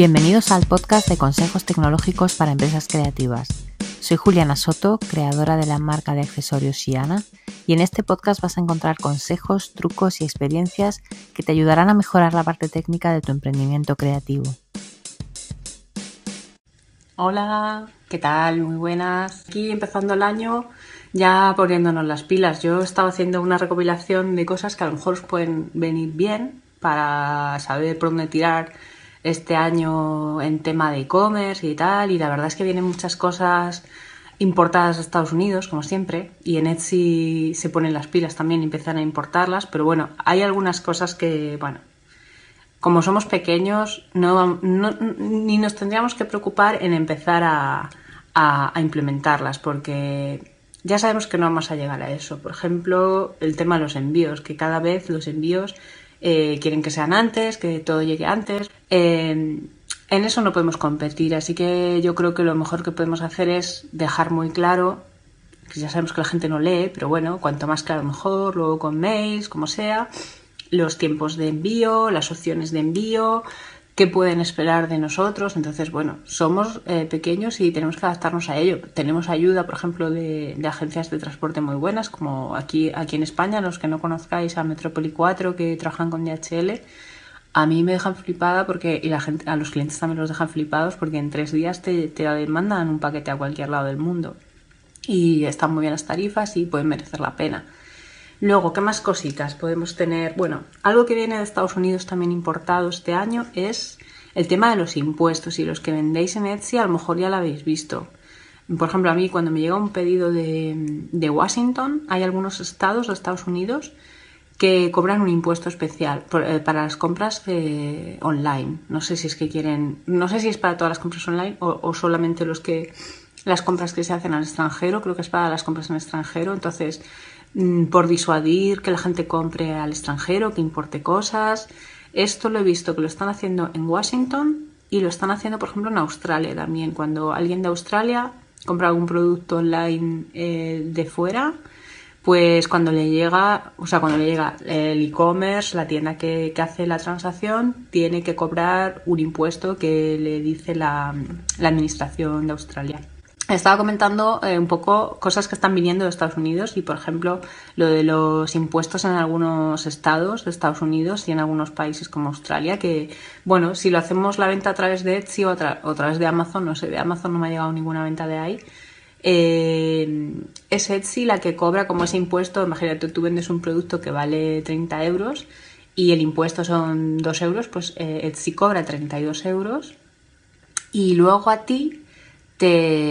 Bienvenidos al podcast de consejos tecnológicos para empresas creativas. Soy Juliana Soto, creadora de la marca de accesorios Shiana, y en este podcast vas a encontrar consejos, trucos y experiencias que te ayudarán a mejorar la parte técnica de tu emprendimiento creativo. Hola, ¿qué tal? Muy buenas. Aquí empezando el año, ya poniéndonos las pilas. Yo estaba haciendo una recopilación de cosas que a lo mejor os pueden venir bien para saber por dónde tirar este año en tema de e-commerce y tal, y la verdad es que vienen muchas cosas importadas a Estados Unidos, como siempre, y en Etsy se ponen las pilas también y empiezan a importarlas, pero bueno, hay algunas cosas que, bueno, como somos pequeños, no, ni nos tendríamos que preocupar en empezar a, a implementarlas, porque ya sabemos que no vamos a llegar a eso. Por ejemplo, el tema de los envíos, que cada vez los envíos eh, quieren que sean antes, que todo llegue antes. Eh, en eso no podemos competir, así que yo creo que lo mejor que podemos hacer es dejar muy claro, que ya sabemos que la gente no lee, pero bueno, cuanto más claro mejor, luego con mails, como sea, los tiempos de envío, las opciones de envío, qué pueden esperar de nosotros. Entonces, bueno, somos eh, pequeños y tenemos que adaptarnos a ello. Tenemos ayuda, por ejemplo, de, agencias de transporte muy buenas, como aquí, aquí en España, los que no conozcáis a Metrópoli 4, que trabajan con DHL. A mí me dejan flipada porque, y la gente, a los clientes también los dejan flipados porque en tres días te, te mandan un paquete a cualquier lado del mundo. Y están muy bien las tarifas y pueden merecer la pena. Luego, ¿qué más cositas podemos tener? Bueno, algo que viene de Estados Unidos también importado este año es el tema de los impuestos. Y los que vendéis en Etsy a lo mejor ya lo habéis visto. Por ejemplo, a mí cuando me llega un pedido de, Washington, hay algunos estados de Estados Unidos que cobran un impuesto especial eh, para las compras online. No sé si es que quieren, no sé si es para todas las compras online o, o, solamente los que las compras que se hacen al extranjero. Creo que es para las compras en extranjero. Entonces Mm, por disuadir que la gente compre al extranjero, que importe cosas. Esto lo he visto que lo están haciendo en Washington y lo están haciendo, por ejemplo, en Australia también. Cuando alguien de Australia compra algún producto online eh, de fuera, pues cuando le llega, o sea, cuando le llega el e-commerce, la tienda que, que, hace la transacción, tiene que cobrar un impuesto que le dice la, la administración de Australia. Estaba comentando eh, un poco cosas que están viniendo de Estados Unidos y, por ejemplo, lo de los impuestos en algunos estados de Estados Unidos y en algunos países como Australia, que, bueno, si lo hacemos la venta a través de Etsy o, a, través de Amazon, no sé, de Amazon no me ha llegado ninguna venta de ahí, eh, es Etsy la que cobra como ese impuesto, imagínate, tú vendes un producto que vale 30 euros y el impuesto son 2 euros, pues eh, Etsy cobra 32 euros y luego a ti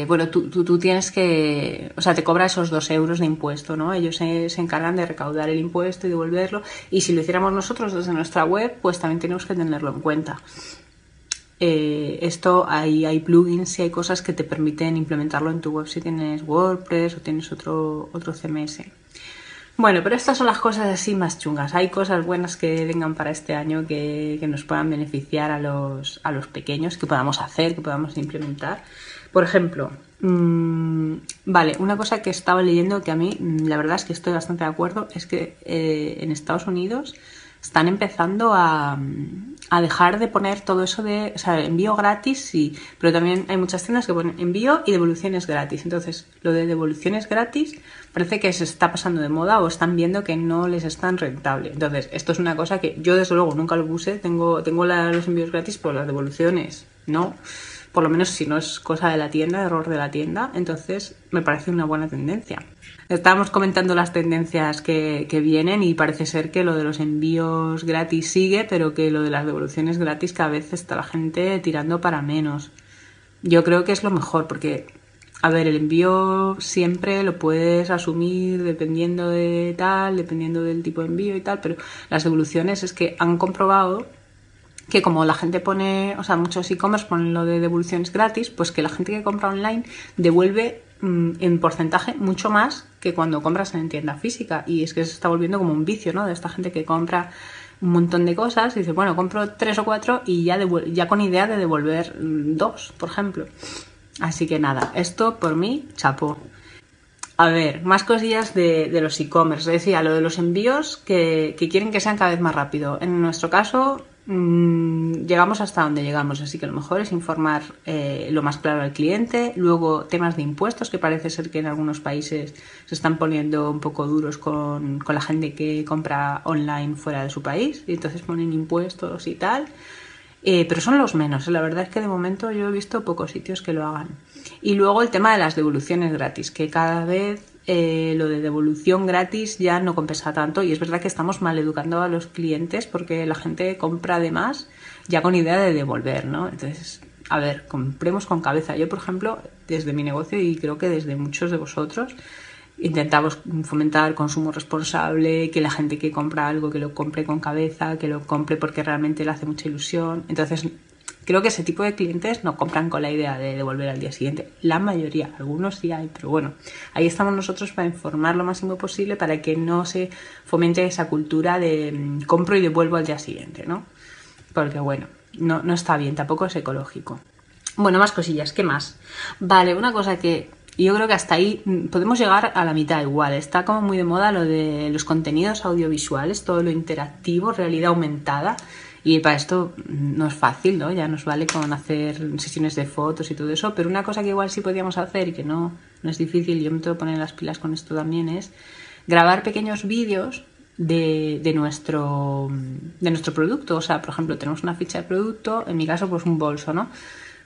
bueno, tú, tú, tienes que, o sea, te cobra esos dos euros de impuesto, ¿no? Ellos se, encargan de recaudar el impuesto y devolverlo. Y si lo hiciéramos nosotros desde nuestra web, pues también tenemos que tenerlo en cuenta. Eh, esto hay, hay plugins y hay cosas que te permiten implementarlo en tu web si tienes WordPress o tienes otro, otro CMS. Bueno, pero estas son las cosas así más chungas. Hay cosas buenas que vengan para este año que, que nos puedan beneficiar a los, a los pequeños, que podamos hacer, que podamos implementar. Por ejemplo, mmm, vale, una cosa que estaba leyendo que a mí, mm, la verdad es que estoy bastante de acuerdo, es que eh, en Estados Unidos están empezando a, a, dejar de poner todo eso de, o sea, envío gratis, sí, pero también hay muchas tiendas que ponen envío y devoluciones gratis. Entonces, lo de devoluciones gratis parece que se está pasando de moda o están viendo que no les es tan rentable. Entonces, esto es una cosa que yo desde luego nunca lo puse, tengo, tengo los envíos gratis, pero las devoluciones no por lo menos si no es cosa de la tienda, error de la tienda, entonces me parece una buena tendencia. Estábamos comentando las tendencias que, vienen y parece ser que lo de los envíos gratis sigue, pero que lo de las devoluciones gratis cada vez está la gente tirando para menos. Yo creo que es lo mejor porque, a ver, el envío siempre lo puedes asumir dependiendo de tal, dependiendo del tipo de envío y tal, pero las devoluciones es que han comprobado que como la gente pone, o sea, muchos e-commerce ponen lo de devoluciones gratis, pues que la gente que compra online devuelve mm, en porcentaje mucho más que cuando compras en tienda física. Y es que se está volviendo como un vicio, ¿no? De esta gente que compra un montón de cosas y dice, bueno, compro tres o cuatro y ya, ya con idea de devolver mm, dos, por ejemplo. Así que nada, esto por mí, chapo. A ver, más cosillas de, los e-commerce. Decía, lo de los envíos que, que quieren que sean cada vez más rápido. En nuestro caso, llegamos hasta donde llegamos, así que lo mejor es informar eh, lo más claro al cliente. Luego, temas de impuestos, que parece ser que en algunos países se están poniendo un poco duros con, con la gente que compra online fuera de su país, y entonces ponen impuestos y tal. Eh, pero son los menos. La verdad es que de momento yo he visto pocos sitios que lo hagan. Y luego el tema de las devoluciones gratis, que cada vez eh, lo de devolución gratis ya no compensa tanto y es verdad que estamos mal educando a los clientes porque la gente compra de más ya con idea de devolver, ¿no? Entonces, a ver, compremos con cabeza. Yo, por ejemplo, desde mi negocio y creo que desde muchos de vosotros, intentamos fomentar consumo responsable, que la gente que compra algo que lo compre con cabeza, que lo compre porque realmente le hace mucha ilusión. Entonces, creo que ese tipo de clientes no compran con la idea de devolver al día siguiente. La mayoría, algunos sí hay, pero bueno, ahí estamos nosotros para informar lo máximo posible para que no se fomente esa cultura de mm, compro y devuelvo al día siguiente, ¿no? Porque bueno, no, no está bien, tampoco es ecológico. Bueno, más cosillas, ¿qué más? Vale, una cosa que yo creo que hasta ahí mm, podemos llegar a la mitad igual. Está como muy de moda lo de los contenidos audiovisuales, todo lo interactivo, realidad aumentada. Y para esto no es fácil, ¿no? Ya nos vale con hacer sesiones de fotos y todo eso. Pero una cosa que igual sí podríamos hacer y que no, no es difícil, yo me tengo que poner las pilas con esto también, es grabar pequeños vídeos de, de, nuestro, de nuestro producto. O sea, por ejemplo, tenemos una ficha de producto, en mi caso, pues un bolso, ¿no?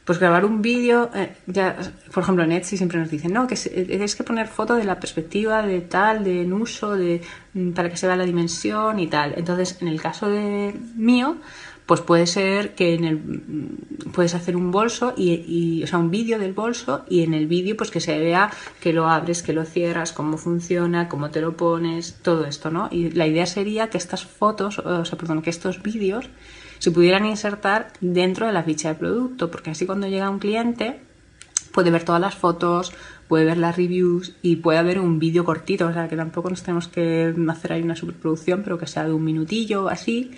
Pues grabar un vídeo, eh, ya, por ejemplo, en Etsy siempre nos dicen, no, que es que poner foto de la perspectiva de tal, de en uso, de, mm, para que se vea la dimensión y tal. Entonces, en el caso de mío, pues puede ser que en el, mm, puedes hacer un bolso y, y o sea, un vídeo del bolso y en el vídeo pues que se vea que lo abres, que lo cierras, cómo funciona, cómo te lo pones, todo esto, ¿no? Y la idea sería que estas fotos, o sea, perdón, que estos vídeos se pudieran insertar dentro de la ficha de producto, porque así cuando llega un cliente puede ver todas las fotos, puede ver las reviews y puede haber un vídeo cortito, o sea que tampoco nos tenemos que hacer ahí una superproducción, pero que sea de un minutillo así.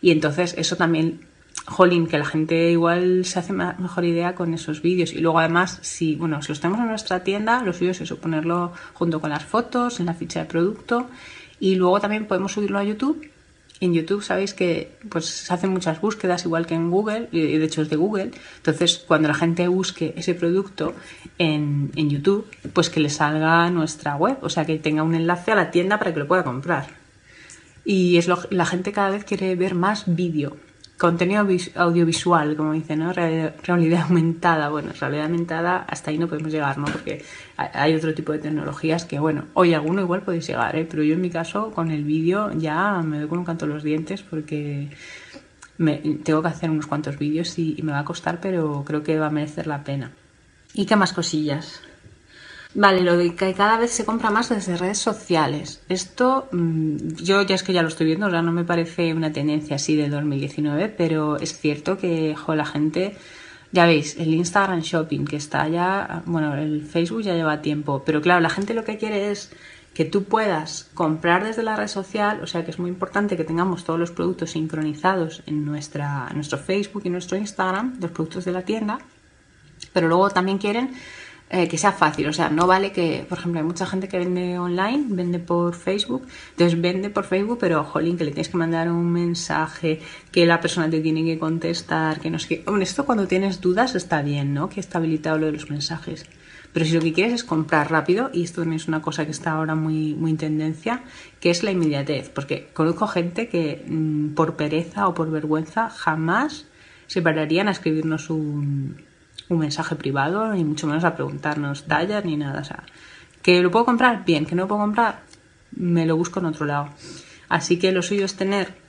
Y entonces eso también, jolín, que la gente igual se hace mejor idea con esos vídeos. Y luego además, si, bueno, si los tenemos en nuestra tienda, lo suyo es eso, ponerlo junto con las fotos, en la ficha de producto. Y luego también podemos subirlo a YouTube en YouTube sabéis que pues se hacen muchas búsquedas igual que en Google y de hecho es de Google. Entonces cuando la gente busque ese producto en, en YouTube pues que le salga nuestra web o sea que tenga un enlace a la tienda para que lo pueda comprar. Y es lo, la gente cada vez quiere ver más vídeo contenido audiovisual, como dicen, ¿no? Realidad aumentada. Bueno, realidad aumentada hasta ahí no podemos llegar, ¿no? Porque hay otro tipo de tecnologías que, bueno, hoy alguno igual podéis llegar, ¿eh? Pero yo en mi caso, con el vídeo, ya me doy con un canto los dientes porque me, tengo que hacer unos cuantos vídeos y, y me va a costar, pero creo que va a merecer la pena. ¿Y qué más cosillas? Vale, lo de que cada vez se compra más desde redes sociales. Esto, mm, yo ya es que ya lo estoy viendo, o no me parece una tendencia así de 2019, pero es cierto que, la gente, ya veis, el Instagram Shopping que está ya, bueno, el Facebook ya lleva tiempo, pero claro, la gente lo que quiere es que tú puedas comprar desde la red social, o sea que es muy importante que tengamos todos los productos sincronizados en, nuestra, en nuestro Facebook y nuestro Instagram, los productos de la tienda, pero luego también quieren eh, que sea fácil. O sea, no vale que, por ejemplo, hay mucha gente que vende online, vende por Facebook, entonces vende por Facebook, pero jolín, que le tienes que mandar un mensaje, que la persona te tiene que contestar, que no sé qué. Esto cuando tienes dudas está bien, ¿no? Que está habilitado lo de los mensajes. Pero si lo que quieres es comprar rápido, y esto también es una cosa que está ahora muy, muy en tendencia, que es la inmediatez. Porque conozco gente que mm, por pereza o por vergüenza jamás se pararían a escribirnos un, un mensaje privado, ni mucho menos a preguntarnos tallas ni nada. O sea, que lo puedo comprar, bien, que no lo puedo comprar, me lo busco en otro lado. Así que lo suyo es tener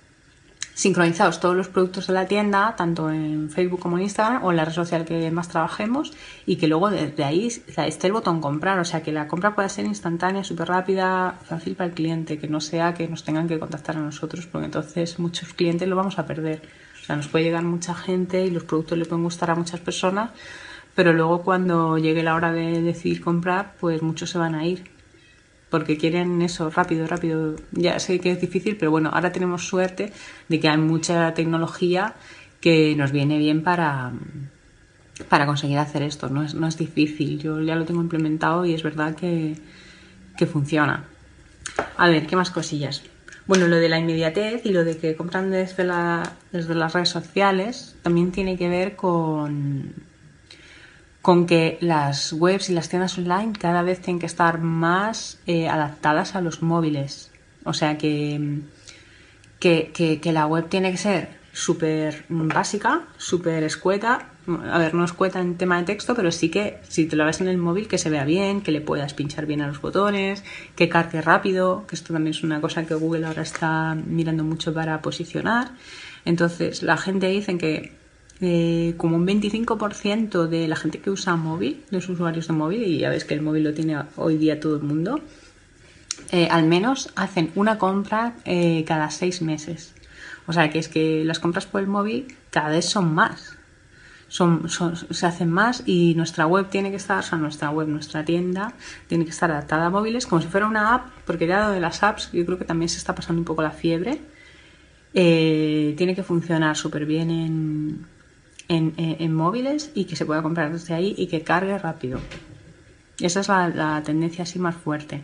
sincronizados todos los productos de la tienda, tanto en Facebook como en Instagram o en la red social que más trabajemos, y que luego desde ahí esté el botón comprar, o sea que la compra pueda ser instantánea, súper rápida, fácil para el cliente, que no sea que nos tengan que contactar a nosotros, porque entonces muchos clientes lo vamos a perder. O sea, nos puede llegar mucha gente y los productos le pueden gustar a muchas personas, pero luego cuando llegue la hora de decidir comprar, pues muchos se van a ir. Porque quieren eso rápido, rápido. Ya sé que es difícil, pero bueno, ahora tenemos suerte de que hay mucha tecnología que nos viene bien para, para conseguir hacer esto. No es, no es difícil. Yo ya lo tengo implementado y es verdad que, que funciona. A ver, ¿qué más cosillas? Bueno, lo de la inmediatez y lo de que compran desde, la, desde las redes sociales también tiene que ver con, con que las webs y las tiendas online cada vez tienen que estar más eh, adaptadas a los móviles. O sea que, que, que la web tiene que ser súper básica, súper escueta. A ver, no escueta en tema de texto, pero sí que si te lo ves en el móvil que se vea bien, que le puedas pinchar bien a los botones, que cargue rápido, que esto también es una cosa que Google ahora está mirando mucho para posicionar. Entonces, la gente dice que eh, como un 25% de la gente que usa móvil, de los usuarios de móvil, y ya ves que el móvil lo tiene hoy día todo el mundo, eh, al menos hacen una compra eh, cada seis meses. O sea, que es que las compras por el móvil cada vez son más. Son, se hacen más y nuestra web tiene que estar, o sea, nuestra web, nuestra tienda, tiene que estar adaptada a móviles como si fuera una app, porque ya de las apps, yo creo que también se está pasando un poco la fiebre. Eh, tiene que funcionar súper bien en, en, móviles y que se pueda comprar desde ahí y que cargue rápido. Esa es la tendencia así más fuerte.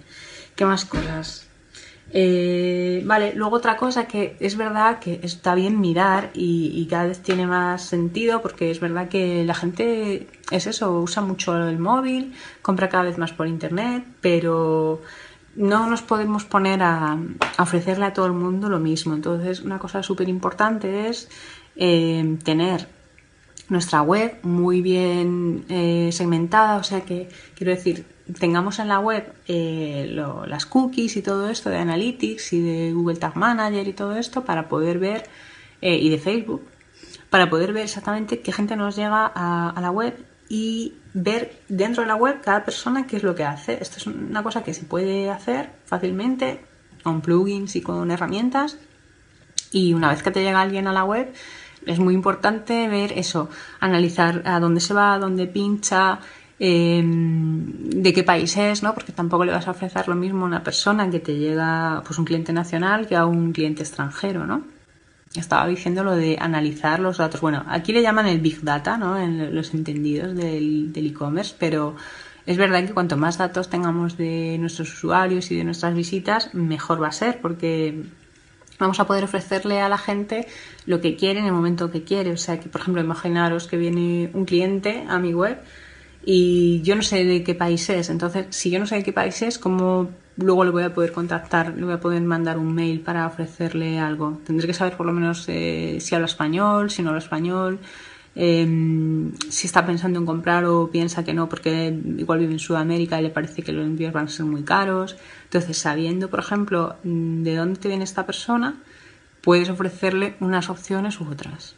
¿Qué más cosas? Eh, vale, luego otra cosa que es verdad que está bien mirar y, cada vez tiene más sentido porque es verdad que la gente es eso, usa mucho el móvil, compra cada vez más por internet, pero no nos podemos poner a, ofrecerle a todo el mundo lo mismo. Entonces, una cosa súper importante es eh, tener nuestra web muy bien eh, segmentada, o sea que quiero decir, tengamos en la web eh, las cookies y todo esto de Analytics y de Google Tag Manager y todo esto para poder ver, eh, y de Facebook, para poder ver exactamente qué gente nos llega a, la web y ver dentro de la web cada persona qué es lo que hace. Esto es una cosa que se puede hacer fácilmente con plugins y con herramientas. Y una vez que te llega alguien a la web, es muy importante ver eso, analizar a dónde se va, a dónde pincha, Em, de qué país es, ¿no? Porque tampoco le vas a ofrecer lo mismo a una persona que te llega, pues un cliente nacional que a un cliente extranjero, ¿no? Estaba diciendo lo de analizar los datos. Bueno, aquí le llaman el Big Data, ¿no? En los entendidos del e-commerce, pero es verdad que cuanto más datos tengamos de nuestros usuarios y de nuestras visitas, mejor va a ser, porque vamos a poder ofrecerle a la gente lo que quiere en el momento que quiere. O sea, que por ejemplo, imaginaros que viene un cliente a mi web y yo no sé de qué país es. Entonces, si yo no sé de qué país es, ¿cómo luego le voy a poder contactar? Le voy a poder mandar un mail para ofrecerle algo. Tendré que saber por lo menos eh, si habla español, si no habla español, em, si está pensando en comprar o piensa que no porque igual vive en Sudamérica y le parece que los envíos van a ser muy caros. Entonces, sabiendo, por ejemplo, de dónde te viene esta persona, puedes ofrecerle unas opciones u otras.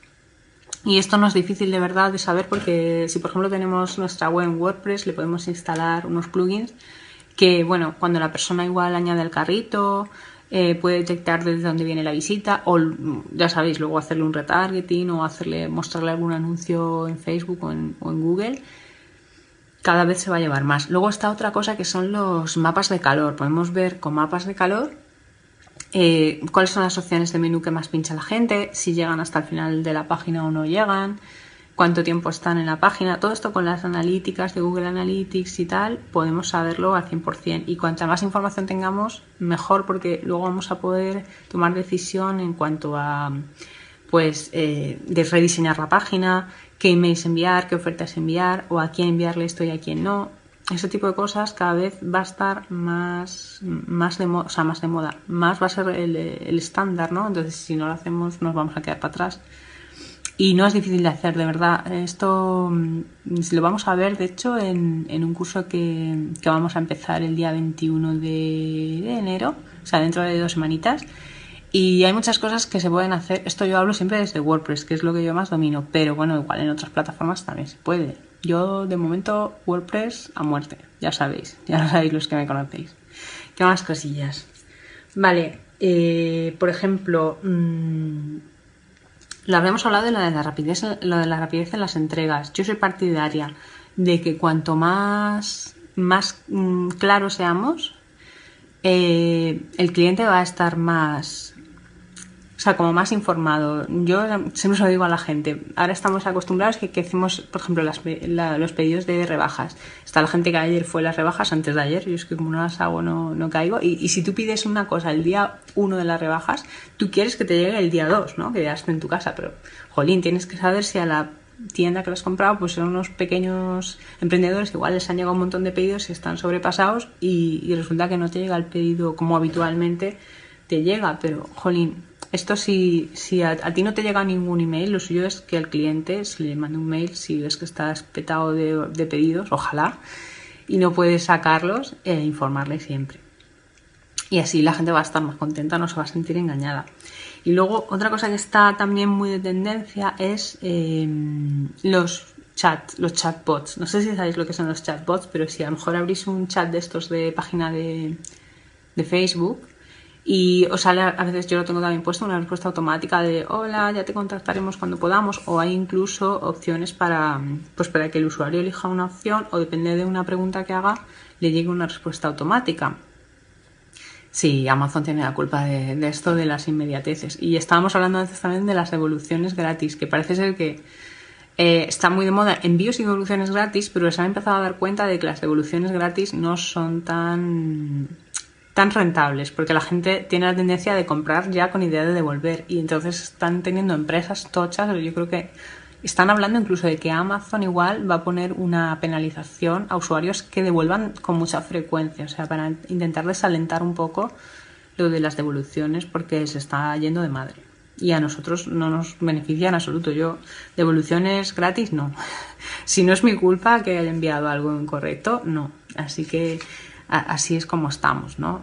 Y esto no es difícil de verdad de saber porque si por ejemplo tenemos nuestra web en WordPress le podemos instalar unos plugins que bueno, cuando la persona igual añade el carrito eh, puede detectar desde dónde viene la visita o ya sabéis, luego hacerle un retargeting o hacerle mostrarle algún anuncio en Facebook o en, o en Google cada vez se va a llevar más. Luego está otra cosa que son los mapas de calor. Podemos ver con mapas de calor eh, cuáles son las opciones de menú que más pincha la gente, si llegan hasta el final de la página o no llegan, cuánto tiempo están en la página, todo esto con las analíticas de Google Analytics y tal, podemos saberlo al 100%. Y cuanta más información tengamos, mejor porque luego vamos a poder tomar decisión en cuanto a pues eh, de rediseñar la página, qué emails enviar, qué ofertas enviar o a quién enviarle esto y a quién no ese tipo de cosas cada vez va a estar más, más de moda, o sea, más de moda, más va a ser el, estándar, ¿no? Entonces, si no lo hacemos, nos vamos a quedar para atrás. Y no es difícil de hacer, de verdad. Esto mm, lo vamos a ver, de hecho, en, en un curso que, que, vamos a empezar el día 21 de, de enero, o sea, dentro de dos semanitas. Y hay muchas cosas que se pueden hacer. Esto yo hablo siempre desde WordPress, que es lo que yo más domino, pero bueno, igual en otras plataformas también se puede. Yo de momento WordPress a muerte, ya sabéis, ya lo sabéis los que me conocéis. ¿Qué más cosillas? Vale, eh, por ejemplo, mmm, lo habíamos hablado de lo de la rapidez, lo de la rapidez en las entregas. Yo soy partidaria de que cuanto más, más mm, claro seamos, eh, el cliente va a estar más o sea, como más informado. Yo siempre se lo digo a la gente. Ahora estamos acostumbrados que, hacemos, por ejemplo, las, los pedidos de rebajas. Está la gente que ayer fue las rebajas, antes de ayer. Yo es que como no las hago no, no caigo. Y, si tú pides una cosa el día uno de las rebajas, tú quieres que te llegue el día 2, ¿no? Que ya esté en tu casa. Pero, jolín, tienes que saber si a la tienda que lo has comprado, pues son unos pequeños emprendedores que igual les han llegado un montón de pedidos y están sobrepasados y resulta que no te llega el pedido como habitualmente te llega. Pero, jolín, esto si, si a, ti no te llega ningún email, lo suyo es que al cliente se le mande un mail si ves que estás petado de, pedidos, ojalá, y no puedes sacarlos, e informarle siempre. Y así la gente va a estar más contenta, no se va a sentir engañada. Y luego otra cosa que está también muy de tendencia es em, los chat, los chatbots. No sé si sabéis lo que son los chatbots, pero si a lo mejor abrís un chat de estos de página de, de Facebook, y os sale, a veces yo lo tengo también puesto, una respuesta automática de hola, ya te contactaremos cuando podamos, o hay incluso opciones para, pues para que el usuario elija una opción o depende de una pregunta que haga, le llegue una respuesta automática. Sí, Amazon tiene la culpa de, esto de las inmediateces. Y estábamos hablando antes también de las devoluciones gratis, que parece ser que eh, está muy de moda envíos y devoluciones gratis, pero se han empezado a dar cuenta de que las devoluciones gratis no son tan tan rentables, porque la gente tiene la tendencia de comprar ya con idea de devolver y entonces están teniendo empresas tochas, yo creo que están hablando incluso de que Amazon igual va a poner una penalización a usuarios que devuelvan con mucha frecuencia, o sea, para intentar desalentar un poco lo de las devoluciones porque se está yendo de madre. Y a nosotros no nos beneficia en absoluto. Yo, devoluciones gratis, no. Si no es mi culpa que haya enviado algo incorrecto, no. Así que así es como estamos, ¿no?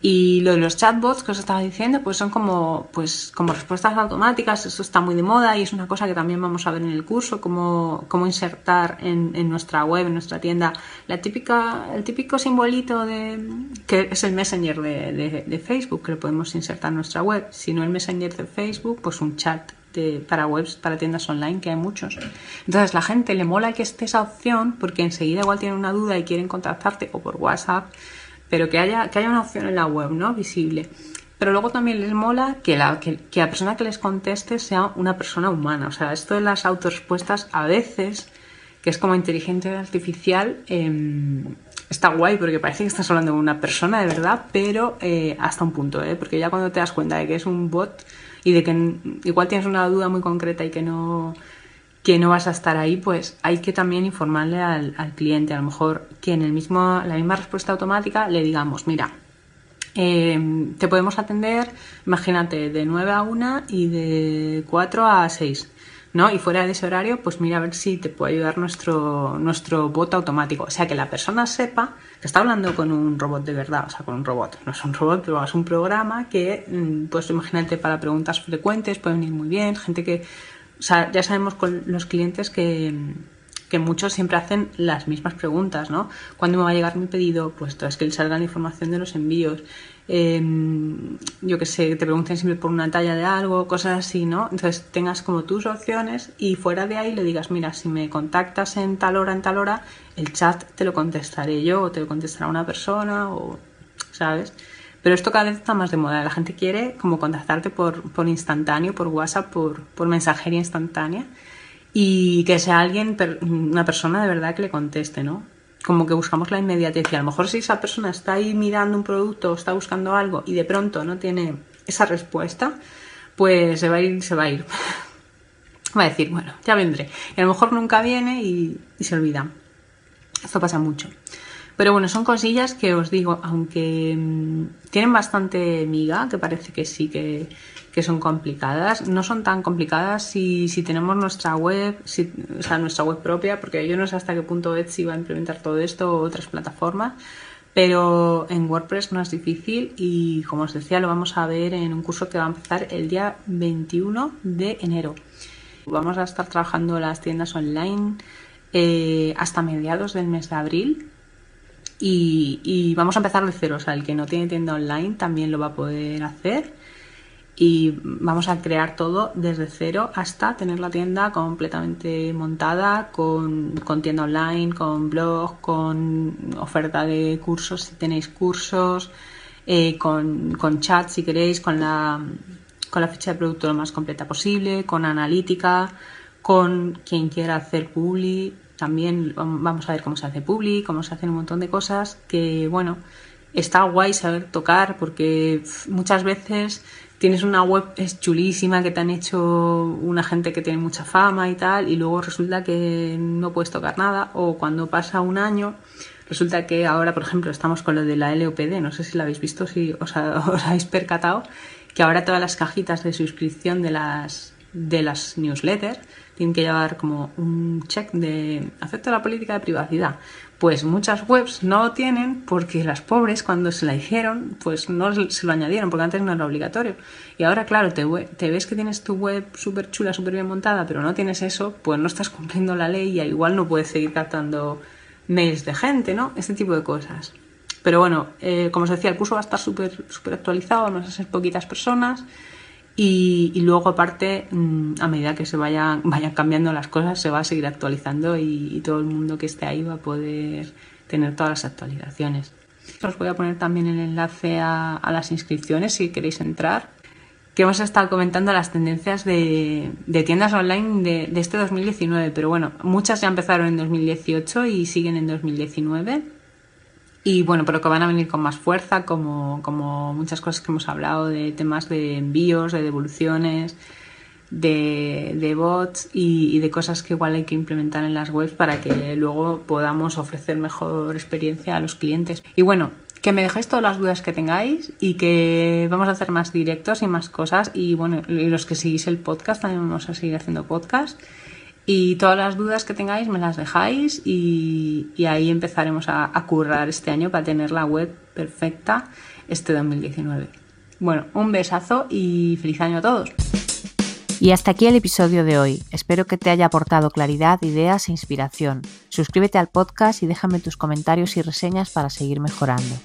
Y lo de los chatbots que os estaba diciendo, pues son como, pues, como respuestas automáticas, eso está muy de moda y es una cosa que también vamos a ver en el curso, cómo, cómo insertar en, en nuestra web, en nuestra tienda, la típica, el típico simbolito de, que es el Messenger de, de, Facebook, que lo podemos insertar en nuestra web. Si no el Messenger de Facebook, pues un chat de, para webs, para tiendas online, que hay muchos. Entonces la gente le mola que esté esa opción porque enseguida igual tienen una duda y quieren contactarte o por WhatsApp pero que haya, que haya una opción en la web, ¿no? Visible. Pero luego también les mola que la, que, la persona que les conteste sea una persona humana. O sea, esto de las autorrespuestas a veces, que es como inteligencia artificial, em, está guay porque parece que estás hablando de una persona de verdad, pero eh, hasta un punto, ¿eh? Porque ya cuando te das cuenta de que es un bot y de que igual tienes una duda muy concreta y que no que no vas a estar ahí, pues hay que también informarle al, cliente. A lo mejor que en el mismo, la misma respuesta automática le digamos, mira, em, te podemos atender, imagínate, de 9 a 1 y de 4 a 6. ¿No? Y fuera de ese horario, pues mira a ver si te puede ayudar nuestro, nuestro bot automático. O sea, que la persona sepa que está hablando con un robot de verdad, o sea, con un robot. No es un robot, pero es un programa que, mm, pues imagínate, para preguntas frecuentes puede venir muy bien, gente que o sea, ya sabemos con los clientes que, muchos siempre hacen las mismas preguntas, ¿no? ¿Cuándo me va a llegar mi pedido? Pues es que les salga la información de los envíos. Em, yo que sé, te pregunten siempre por una talla de algo, cosas así, ¿no? Entonces tengas como tus opciones y fuera de ahí le digas, mira, si me contactas en tal hora, en tal hora, el chat te lo contestaré yo o te lo contestará una persona o, ¿sabes? Pero esto cada vez está más de moda. La gente quiere como contactarte por, por instantáneo, por WhatsApp, por, por mensajería instantánea y que sea alguien, una persona de verdad que le conteste, ¿no? Como que buscamos la inmediatez y a lo mejor si esa persona está ahí mirando un producto o está buscando algo y de pronto no tiene esa respuesta, pues se va a ir, se va a ir. va a decir, bueno, ya vendré. Y a lo mejor nunca viene y, y se olvida. Esto pasa mucho. Pero bueno, son cosillas que os digo, aunque mm, tienen bastante miga, que parece que sí que, son complicadas, no son tan complicadas si, si tenemos nuestra web, si, o sea, nuestra web propia, porque yo no sé hasta qué punto Etsy va a implementar todo esto o otras plataformas, pero en WordPress no es difícil y como os decía lo vamos a ver en un curso que va a empezar el día 21 de enero. Vamos a estar trabajando las tiendas online eh, hasta mediados del mes de abril y, vamos a empezar de cero, o sea, el que no tiene tienda online también lo va a poder hacer y vamos a crear todo desde cero hasta tener la tienda completamente montada con, tienda online, con blog, con oferta de cursos si tenéis cursos, eh, con, con chat si queréis, con la con la ficha de producto lo más completa posible, con analítica, con quien quiera hacer publi. También vamos a ver cómo se hace publi, cómo se hacen un montón de cosas que, bueno, está guay saber tocar porque muchas veces tienes una web es chulísima que te han hecho una gente que tiene mucha fama y tal y luego resulta que no puedes tocar nada o cuando pasa un año resulta que ahora por ejemplo estamos con lo de la LOPD no sé si la habéis visto si os, os habéis percatado que ahora todas las cajitas de suscripción de las de las newsletters tienen que llevar como un check de acepto la política de privacidad. Pues muchas webs no lo tienen porque las pobres cuando se la hicieron pues no se lo añadieron porque antes no era obligatorio. Y ahora claro, te, ves que tienes tu web súper chula, súper bien montada, pero no tienes eso, pues no estás cumpliendo la ley y igual no puedes seguir captando mails de gente, ¿no? Este tipo de cosas. Pero bueno, eh, como os decía, el curso va a estar súper súper actualizado, vamos a ser poquitas personas. Y, luego, aparte, mm, a medida que se vayan, vayan cambiando las cosas, se va a seguir actualizando y, todo el mundo que esté ahí va a poder tener todas las actualizaciones. Os voy a poner también el enlace a, las inscripciones si queréis entrar. Que hemos estado comentando las tendencias de, tiendas online de, de este 2019, pero bueno, muchas ya empezaron en 2018 y siguen en 2019 y bueno, pero que van a venir con más fuerza, como, como muchas cosas que hemos hablado de temas de envíos, de devoluciones, de, de bots y, de cosas que igual hay que implementar en las webs para que luego podamos ofrecer mejor experiencia a los clientes. Y bueno, que me dejéis todas las dudas que tengáis y que vamos a hacer más directos y más cosas. Y bueno, los que seguís el podcast también vamos a seguir haciendo podcast. Y todas las dudas que tengáis me las dejáis y, ahí empezaremos a, a, currar este año para tener la web perfecta este 2019. Bueno, un besazo y feliz año a todos. Y hasta aquí el episodio de hoy. Espero que te haya aportado claridad, ideas e inspiración. Suscríbete al podcast y déjame tus comentarios y reseñas para seguir mejorando.